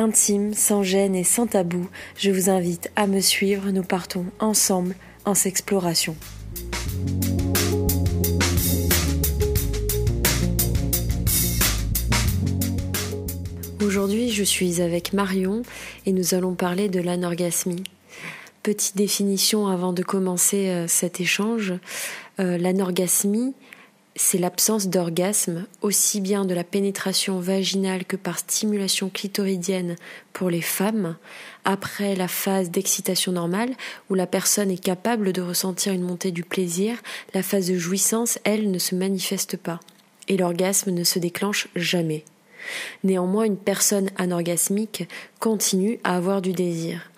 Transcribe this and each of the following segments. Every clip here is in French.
intime, sans gêne et sans tabou. Je vous invite à me suivre, nous partons ensemble en s'exploration. Aujourd'hui, je suis avec Marion et nous allons parler de l'anorgasmie. Petite définition avant de commencer euh, cet échange. Euh, l'anorgasmie, c'est l'absence d'orgasme, aussi bien de la pénétration vaginale que par stimulation clitoridienne pour les femmes, après la phase d'excitation normale, où la personne est capable de ressentir une montée du plaisir, la phase de jouissance, elle, ne se manifeste pas, et l'orgasme ne se déclenche jamais. Néanmoins, une personne anorgasmique continue à avoir du désir.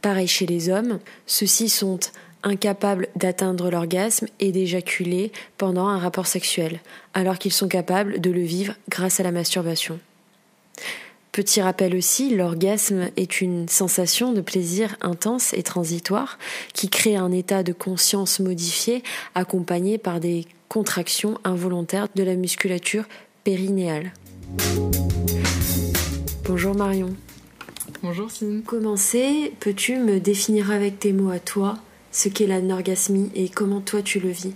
Pareil chez les hommes, ceux-ci sont incapables d'atteindre l'orgasme et d'éjaculer pendant un rapport sexuel, alors qu'ils sont capables de le vivre grâce à la masturbation. Petit rappel aussi, l'orgasme est une sensation de plaisir intense et transitoire qui crée un état de conscience modifié accompagné par des contractions involontaires de la musculature périnéale. Bonjour Marion. Bonjour Cine. Commencer, peux-tu me définir avec tes mots à toi ce qu'est l'anorgasmie et comment toi tu le vis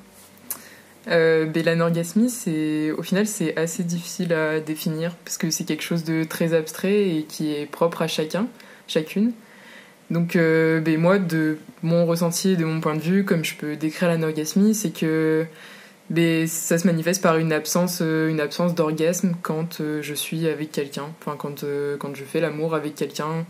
euh, ben, L'anorgasmie, c'est, au final, c'est assez difficile à définir parce que c'est quelque chose de très abstrait et qui est propre à chacun, chacune. Donc, euh, ben, moi, de mon ressenti et de mon point de vue, comme je peux décrire l'anorgasmie, c'est que mais ça se manifeste par une absence, euh, une absence d'orgasme quand euh, je suis avec quelqu'un, enfin quand, euh, quand je fais l'amour avec quelqu'un,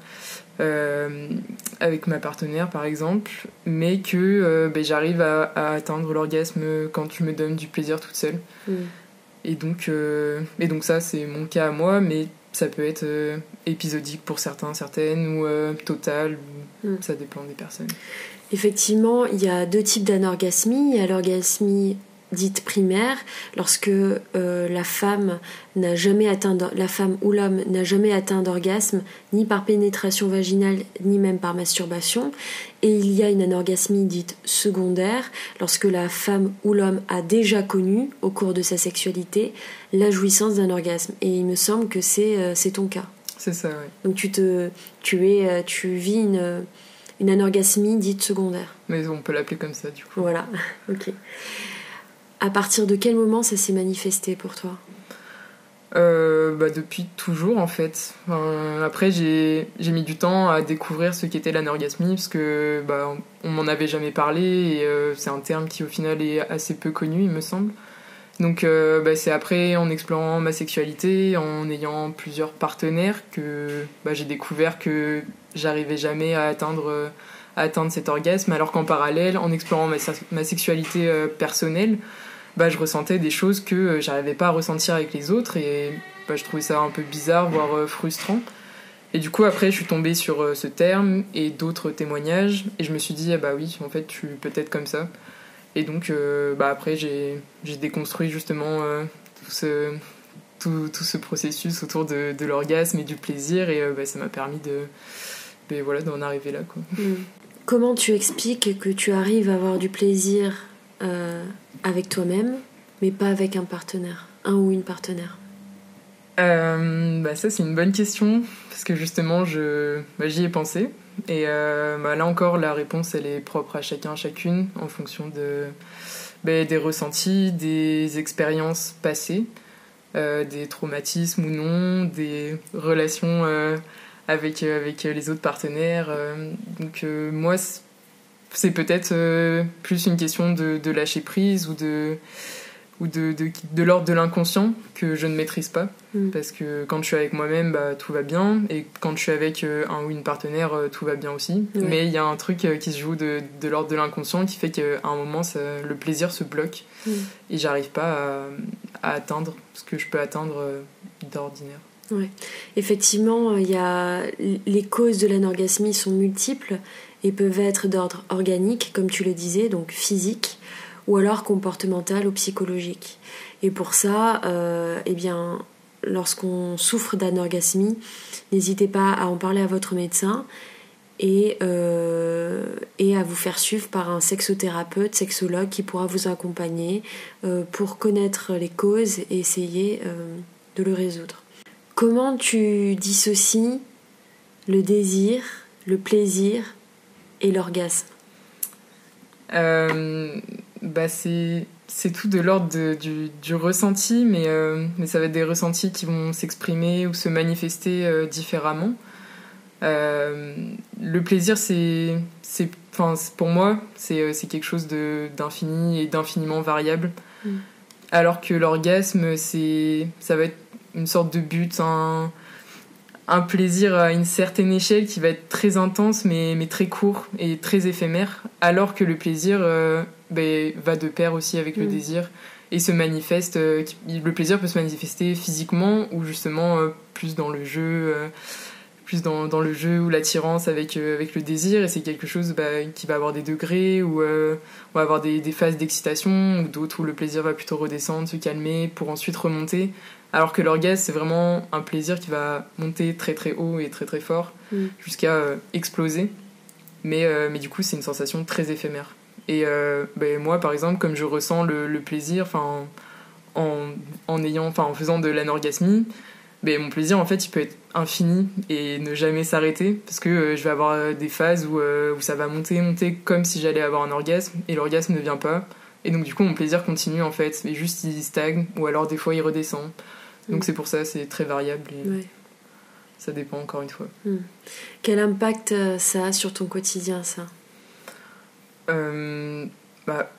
avec ma partenaire par exemple, mais que ben, j'arrive à, atteindre l'orgasme quand je me donne du plaisir toute seule. Mm. Et, donc, et donc ça c'est mon cas à moi, mais ça peut être épisodique pour certains, certaines, ou total, mm. ça dépend des personnes. Effectivement, il y a deux types d'anorgasmie. Il y a l'orgasmie dite primaire, lorsque euh, la femme n'a jamais atteint, la femme ou l'homme n'a jamais atteint d'orgasme, ni par pénétration vaginale, ni même par masturbation. Et il y a une anorgasmie dite secondaire, lorsque la femme ou l'homme a déjà connu, au cours de sa sexualité, la jouissance d'un orgasme. Et il me semble que c'est euh, ton cas. C'est ça, oui. Donc tu, te, tu, es, euh, tu vis une, une anorgasmie dite secondaire. Mais on peut l'appeler comme ça, du coup. Voilà, ok. À partir de quel moment ça s'est manifesté pour toi euh, bah depuis toujours en fait. après j'ai mis du temps à découvrir ce qu'était l'anorgasmie parce que bah, on m'en avait jamais parlé et euh, c'est un terme qui au final est assez peu connu il me semble. Donc euh, bah, c'est après en explorant ma sexualité, en ayant plusieurs partenaires que bah, j'ai découvert que j'arrivais jamais à atteindre, atteindre cet orgasme alors qu'en parallèle en explorant ma sexualité personnelle bah, je ressentais des choses que euh, j'arrivais pas à ressentir avec les autres et bah, je trouvais ça un peu bizarre, voire euh, frustrant. Et du coup, après, je suis tombée sur euh, ce terme et d'autres témoignages et je me suis dit, ah bah oui, en fait, tu peux être comme ça. Et donc, bah après, j'ai déconstruit justement tout, ce, tout, tout, ce processus autour de, l'orgasme et du plaisir et bah, ça m'a permis de ben, voilà, d'en arriver là. Quoi. Hmm. Comment tu expliques que tu arrives à avoir du plaisir euh, avec toi-même, mais pas avec un partenaire, un ou une partenaire euh, bah Ça, c'est une bonne question, parce que justement, je, bah, j'y ai pensé. Et euh, bah, là encore, la réponse, elle est propre à chacun, chacune, en fonction de, bah, des ressentis, des expériences passées, des traumatismes ou non, des relations avec, avec les autres partenaires. donc moi, peut-être euh, plus une question de, lâcher prise ou de ou de, de, l'ordre de l'inconscient que je ne maîtrise pas. Mm. Parce que quand je suis avec moi-même, bah, tout va bien. Et quand je suis avec euh, un ou une partenaire, euh, tout va bien aussi. Mais il y a un truc qui se joue de, l'ordre de l'inconscient qui fait qu'à un moment, le plaisir se bloque. Mm. Et j'arrive pas à, atteindre ce que je peux atteindre d'ordinaire. Ouais. Effectivement, il y a... les causes de l'anorgasmie sont multiples et peuvent être d'ordre organique, comme tu le disais, donc physique, ou alors comportemental ou psychologique. Et pour ça, euh, eh bien, lorsqu'on souffre d'anorgasmie, n'hésitez pas à en parler à votre médecin et, euh, et à vous faire suivre par un sexothérapeute, sexologue qui pourra vous accompagner euh, pour connaître les causes et essayer de le résoudre. Comment tu dissocies le désir, le plaisir et l'orgasme bah c'est c'est tout de l'ordre du, du, ressenti, mais, euh, mais ça va être des ressentis qui vont s'exprimer ou se manifester euh, différemment. Euh, le plaisir, c'est, c'est, pour moi, c'est, c'est quelque chose d'infini et d'infiniment variable. Mm. Alors que l'orgasme, c'est, ça va être une sorte de but, un, un plaisir à une certaine échelle qui va être très intense mais, mais très court et très éphémère, alors que le plaisir euh, ben, va de pair aussi avec le mm. désir et se manifeste. Euh, le plaisir peut se manifester physiquement ou justement euh, plus dans le jeu, plus dans, dans, le jeu ou l'attirance avec, avec le désir et c'est quelque chose bah, qui va avoir des degrés ou on va avoir des, des phases d'excitation ou d'autres où le plaisir va plutôt redescendre, se calmer pour ensuite remonter alors que l'orgasme, c'est vraiment un plaisir qui va monter très très haut et très très fort mm. jusqu'à euh, exploser. Mais, euh, mais du coup, c'est une sensation très éphémère. Et euh, ben, moi, par exemple, comme je ressens le, plaisir en, en, ayant, en faisant de l'anorgasmie, ben, mon plaisir, en fait, il peut être infini et ne jamais s'arrêter parce que je vais avoir des phases où, où ça va monter, monter comme si j'allais avoir un orgasme et l'orgasme ne vient pas. Et donc, du coup, mon plaisir continue en fait, et juste il stagne ou alors des fois il redescend. Donc c'est pour ça, c'est très variable et ça dépend encore une fois. Hmm. Quel impact euh, ça a sur ton quotidien, ça? Euh, bah,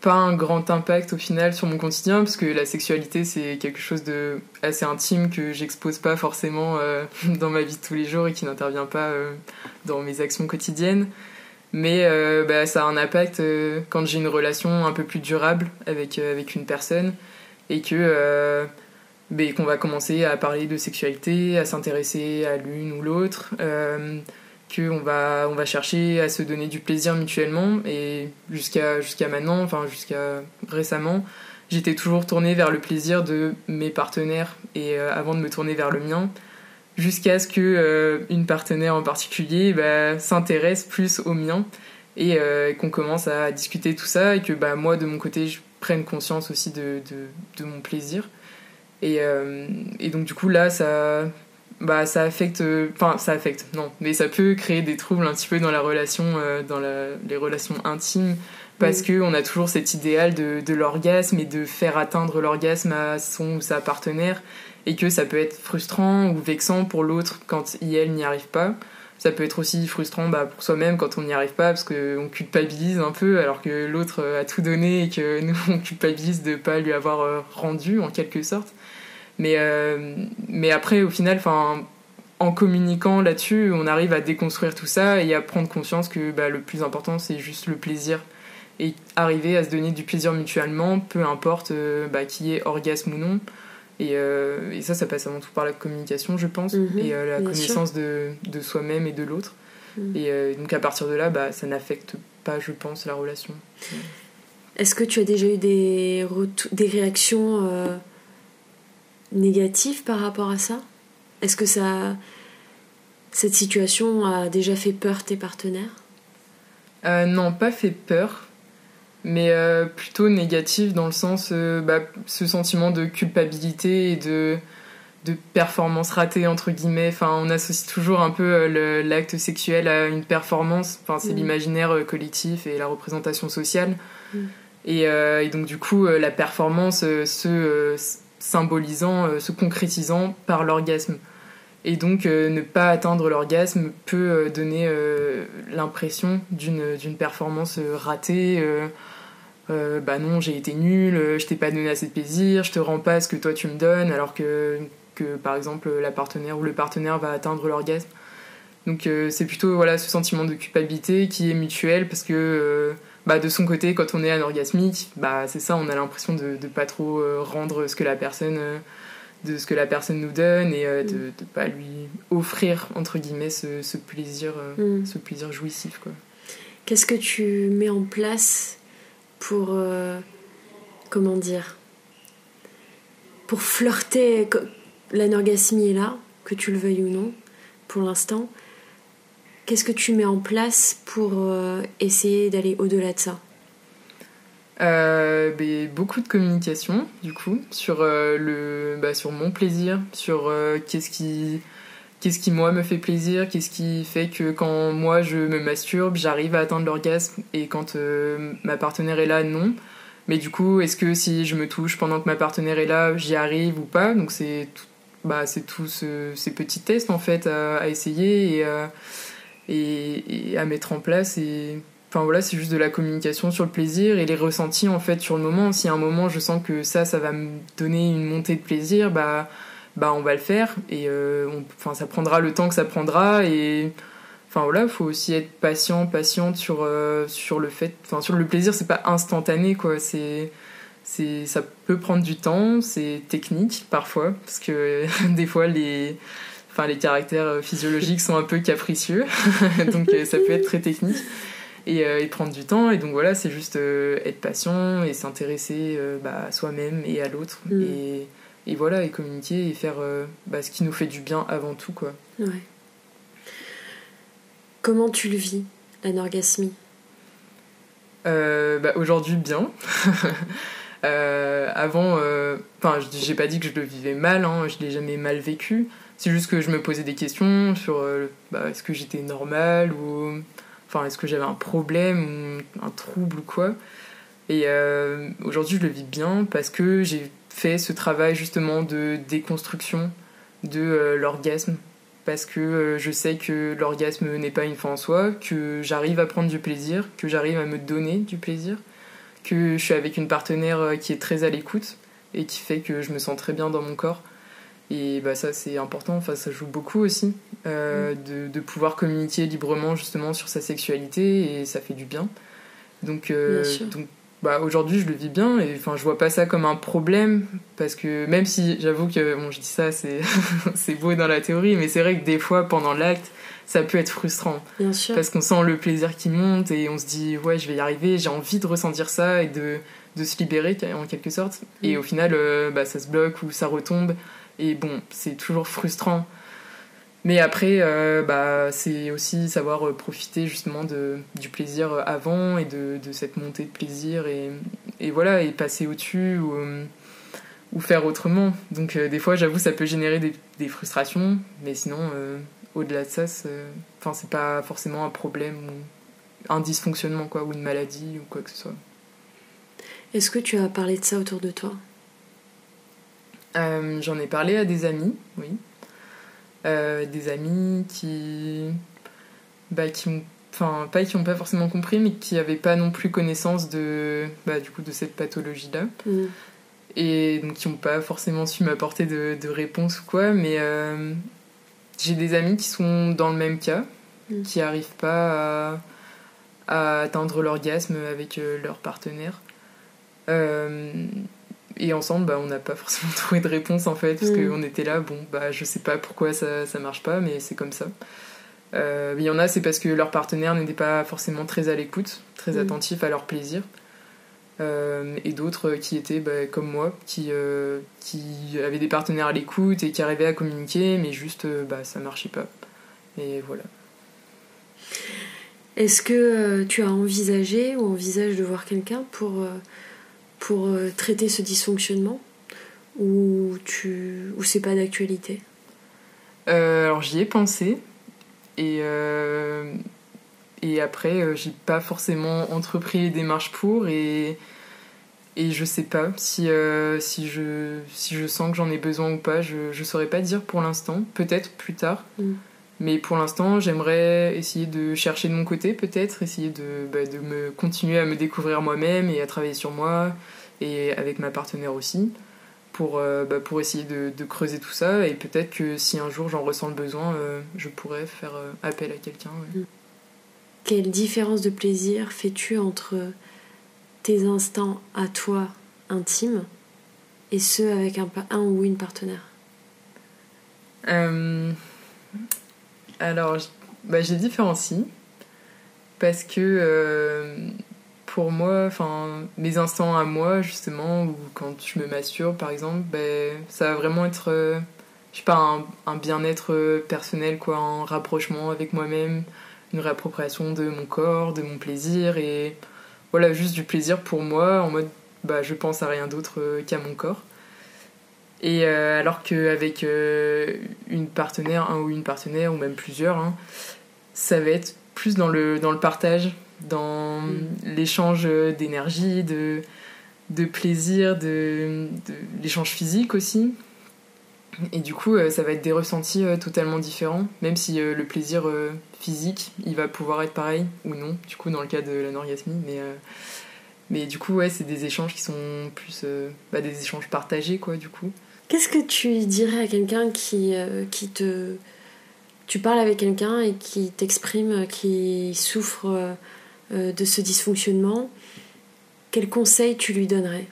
Pas un grand impact au final sur mon quotidien, parce que la sexualité, c'est quelque chose de assez intime que j'expose pas forcément euh, dans ma vie de tous les jours et qui n'intervient pas dans mes actions quotidiennes. Mais bah, ça a un impact quand j'ai une relation un peu plus durable avec, avec une personne et que qu'on va commencer à parler de sexualité, à s'intéresser à l'une ou l'autre, euh, qu'on va, on va chercher à se donner du plaisir mutuellement. Et jusqu'à jusqu'à maintenant, enfin jusqu'à récemment, j'étais toujours tournée vers le plaisir de mes partenaires et euh, avant de me tourner vers le mien, jusqu'à ce que euh, une partenaire en particulier bah, s'intéresse plus au mien et qu'on commence à discuter tout ça et que bah, moi de mon côté je prenne conscience aussi de, de mon plaisir. Et, euh, et donc du coup là ça bah ça affecte enfin ça affecte non mais ça peut créer des troubles un petit peu dans la relation euh, dans la, les relations intimes parce que on a toujours cet idéal de, de l'orgasme et de faire atteindre l'orgasme à son ou sa partenaire et que ça peut être frustrant ou vexant pour l'autre quand il elle n'y arrive pas ça peut être aussi frustrant bah, pour soi-même quand on n'y arrive pas parce qu'on culpabilise un peu alors que l'autre a tout donné et que nous on culpabilise de pas lui avoir euh, rendu en quelque sorte mais, euh, après, au final, en communiquant là-dessus, on arrive à déconstruire tout ça et à prendre conscience que bah, le plus important, c'est juste le plaisir. Et arriver à se donner du plaisir mutuellement, peu importe euh, bah, qui est orgasme ou non. Et, euh, et, ça, ça passe avant tout par la communication, je pense, mhm, et la connaissance de, de soi-même et de l'autre. Mhm. Et donc à partir de là, bah, ça n'affecte pas, je pense, la relation. Est-ce que tu as déjà eu des, des réactions négatif par rapport à ça? Est-ce que ça, cette situation a déjà fait peur tes partenaires? Euh, Non, pas fait peur, mais euh, plutôt négatif dans le sens, euh, bah, ce sentiment de culpabilité et de, de performance ratée, entre guillemets. Enfin, on associe toujours un peu l'acte sexuel à une performance. Enfin, c'est mm. l'imaginaire collectif et la représentation sociale. Mm. Et, et, donc, du coup, la performance se symbolisant, euh, se concrétisant par l'orgasme. Et donc euh, ne pas atteindre l'orgasme peut euh, donner l'impression d'une performance ratée. Bah non, j'ai été nulle, je t'ai pas donné assez de plaisir, je te rends pas ce que toi tu me donnes, alors que, que par exemple la partenaire ou le partenaire va atteindre l'orgasme. Donc c'est plutôt voilà ce sentiment de culpabilité qui est mutuel parce que bah, de son côté, quand on est anorgasmique, bah, c'est ça, on a l'impression de ne pas trop euh, rendre ce que la personne, euh, de ce que la personne nous donne et euh, de ne pas lui offrir, entre guillemets, ce, ce plaisir, mm. ce plaisir jouissif. Quoi. Qu'est-ce que tu mets en place pour, euh, comment dire, pour flirter l'anorgasmie est là, que tu le veuilles ou non, pour l'instant. Qu'est-ce que tu mets en place pour euh, essayer d'aller au-delà de ça? Euh, ben, beaucoup de communication du coup sur le bah, sur mon plaisir sur qu'est-ce qui qu'est-ce qui moi me fait plaisir? Qu'est-ce qui fait que quand moi je me masturbe j'arrive à atteindre l'orgasme et quand ma partenaire est là non. Mais du coup est-ce que si je me touche pendant que ma partenaire est là j'y arrive ou pas? Donc c'est bah c'est tous ces petits tests en fait à, essayer et, et, et, à mettre en place et Enfin voilà, c'est juste de la communication sur le plaisir et les ressentis en fait sur le moment. Si à un moment je sens que ça, ça va me donner une montée de plaisir, bah, bah on va le faire et euh, enfin ça prendra le temps que ça prendra et enfin voilà, faut aussi être patient, patiente sur euh, sur le fait, enfin sur le plaisir, c'est pas instantané quoi. C'est c'est ça peut prendre du temps, c'est technique parfois parce que des fois les enfin les caractères physiologiques sont un peu capricieux, donc ça peut être très technique et, euh, et, prendre du temps. Et donc voilà, c'est juste euh, être patient et s'intéresser euh, bah, à soi-même et à l'autre. Mm. Et, et, voilà, et communiquer et faire bah, ce qui nous fait du bien avant tout. Quoi. Ouais. Comment tu le vis, l'anorgasmie? Bah, Aujourd'hui, bien. avant, enfin, j'ai pas dit que je le vivais mal, hein, je l'ai jamais mal vécu. C'est juste que je me posais des questions sur bah, est-ce que j'étais normale ou Enfin, est-ce que j'avais un problème ou un trouble ou quoi Et euh, aujourd'hui, je le vis bien parce que j'ai fait ce travail justement de déconstruction de euh, l'orgasme. Parce que euh, je sais que l'orgasme n'est pas une fin en soi, que j'arrive à prendre du plaisir, que j'arrive à me donner du plaisir, que je suis avec une partenaire qui est très à l'écoute et qui fait que je me sens très bien dans mon corps. Et bah, ça, c'est important, enfin, ça joue beaucoup aussi, euh, mm. de, pouvoir communiquer librement justement sur sa sexualité et ça fait du bien. Donc, euh, donc bah, aujourd'hui, je le vis bien et enfin, je vois pas ça comme un problème parce que même si j'avoue que, bon, je dis ça, c'est, c'est beau dans la théorie, mais c'est vrai que des fois, pendant l'acte, ça peut être frustrant. Bien sûr. Parce qu'on sent le plaisir qui monte et on se dit, ouais, je vais y arriver, j'ai envie de ressentir ça et de, de se libérer en quelque sorte. Et mm. au final, euh, bah, ça se bloque ou ça retombe. Et bon, c'est toujours frustrant. Mais après, euh, bah, c'est aussi savoir euh, profiter justement de, du plaisir avant et de, de, cette montée de plaisir et, et voilà, et passer au-dessus ou, ou, faire autrement. Donc euh, des fois, j'avoue, ça peut générer des, des frustrations, mais sinon, au-delà de ça, enfin, c'est pas forcément un problème ou un dysfonctionnement, quoi, ou une maladie ou quoi que ce soit. Est-ce que tu as parlé de ça autour de toi? Euh, J'en ai parlé à des amis, oui. Euh, des amis qui. Bah, qui ont. Enfin, pas qui n'ont pas forcément compris, mais qui n'avaient pas non plus connaissance de, bah, du coup, de cette pathologie-là. Mm. Et donc qui n'ont pas forcément su m'apporter de, de réponse ou quoi, mais euh, j'ai des amis qui sont dans le même cas, mm. qui n'arrivent pas à, à atteindre l'orgasme avec euh, leur partenaire. Euh, et ensemble, bah, on n'a pas forcément trouvé de réponse en fait, parce mm. qu'on était là, bon, bah, je sais pas pourquoi ça, ça marche pas, mais c'est comme ça. Euh, il y en a, c'est parce que leur partenaire n'était pas forcément très à l'écoute, très mm. attentif à leur plaisir. Euh, et d'autres qui étaient bah, comme moi, qui, euh, qui avaient des partenaires à l'écoute et qui arrivaient à communiquer, mais juste bah, ça marchait pas. Et voilà. Est-ce que tu as envisagé ou envisages de voir quelqu'un pour pour euh, traiter ce dysfonctionnement ou tu ou c'est pas d'actualité? Euh, Alors j'y ai pensé et euh, et après j'ai pas forcément entrepris les démarches pour et et je sais pas si si je si je sens que j'en ai besoin ou pas. Je je saurais pas dire pour l'instant. Peut-être plus tard. Mm. Mais pour l'instant, j'aimerais essayer de chercher de mon côté, peut-être, essayer de, bah, de me continuer à me découvrir moi-même et à travailler sur moi, et avec ma partenaire aussi, pour, euh, bah, pour essayer de, de, creuser tout ça. Et peut-être que si un jour j'en ressens le besoin, euh, je pourrais faire euh, appel à quelqu'un. Mm. Quelle différence de plaisir fais-tu entre tes instants à toi intimes et ceux avec un, un ou une partenaire? Alors, bah, j'ai différencie. parce que pour moi, enfin, mes instants à moi, justement, ou quand je me masturbe, par exemple, ben, ça va vraiment être, euh, je sais pas, un, bien-être personnel, quoi, un rapprochement avec moi-même, une réappropriation de mon corps, de mon plaisir, et voilà, juste du plaisir pour moi, en mode, bah, je pense à rien d'autre euh, qu'à mon corps. Et euh, alors qu'avec une partenaire, un ou une partenaire, ou même plusieurs, hein, ça va être plus dans le, dans le partage, dans mm. l'échange d'énergie, de, de plaisir, de, l'échange physique aussi. Et du coup, euh, ça va être des ressentis euh, totalement différents, même si euh, le plaisir physique, il va pouvoir être pareil ou non, du coup, dans le cas de l'anorgasmie. Mais, mais du coup, ouais, c'est des échanges qui sont plus bah, des échanges partagés, quoi, du coup. Qu'est-ce que tu dirais à quelqu'un qui, qui te. Tu parles avec quelqu'un et qui t'exprime, qui souffre euh, de ce dysfonctionnement, quel conseil tu lui donnerais?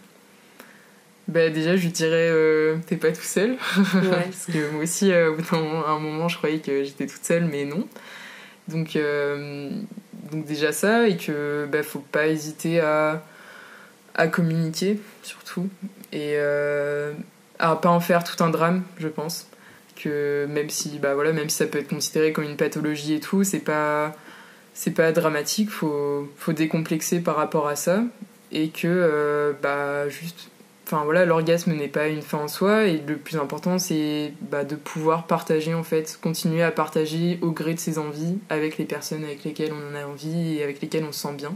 Bah déjà je lui dirais euh, t'es pas tout seul. Parce que moi aussi euh, à un moment je croyais que j'étais toute seule mais non. Donc donc déjà ça et que bah, faut pas hésiter à à communiquer surtout. Et à pas en faire tout un drame je pense. Que même si bah voilà même si ça peut être considéré comme une pathologie et tout c'est pas c'est pas dramatique, faut, faut décomplexer par rapport à ça. Et que euh, bah juste enfin voilà l'orgasme n'est pas une fin en soi et le plus important c'est bah, de pouvoir partager en fait continuer à partager au gré de ses envies avec les personnes avec lesquelles on en a envie et avec lesquelles on se sent bien.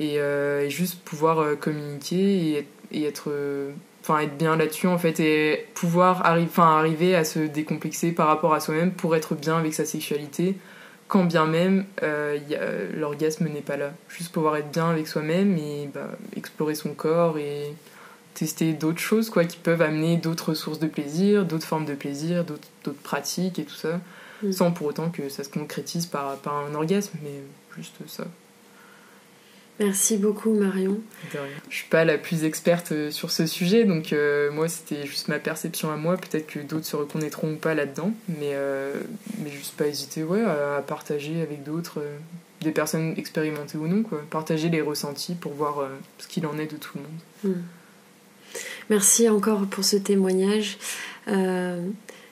Et, euh, juste pouvoir euh, communiquer et, être enfin être bien là-dessus en fait et pouvoir arri arriver à se décomplexer par rapport à soi-même pour être bien avec sa sexualité quand bien même euh, l'orgasme n'est pas là. Juste pouvoir être bien avec soi-même et bah, explorer son corps et tester d'autres choses quoi, qui peuvent amener d'autres sources de plaisir, d'autres formes de plaisir, d'autres pratiques et tout ça, mm. sans pour autant que ça se concrétise par, par un orgasme, mais juste ça. Merci beaucoup Marion. Je suis pas la plus experte euh, sur ce sujet, donc euh, moi c'était juste ma perception à moi. Peut-être que d'autres se reconnaîtront ou pas là-dedans, mais, euh, mais juste pas hésiter ouais, à, partager avec d'autres, des personnes expérimentées ou non, quoi. partager les ressentis pour voir ce qu'il en est de tout le monde. Hmm. Merci encore pour ce témoignage.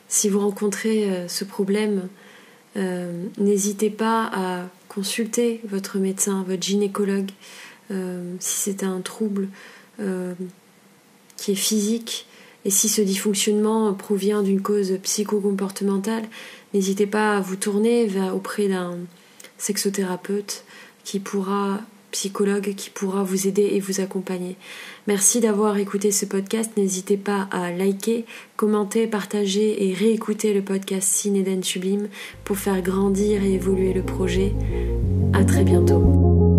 si vous rencontrez ce problème, n'hésitez pas à consultez votre médecin, votre gynécologue, euh, si c'est un trouble euh, qui est physique. Et si ce dysfonctionnement provient d'une cause psychocomportementale, n'hésitez pas à vous tourner auprès d'un sexothérapeute qui pourra psychologue qui pourra vous aider et vous accompagner. Merci d'avoir écouté ce podcast. N'hésitez pas à liker, commenter, partager et réécouter le podcast Cinéden Sublime pour faire grandir et évoluer le projet. À très bientôt.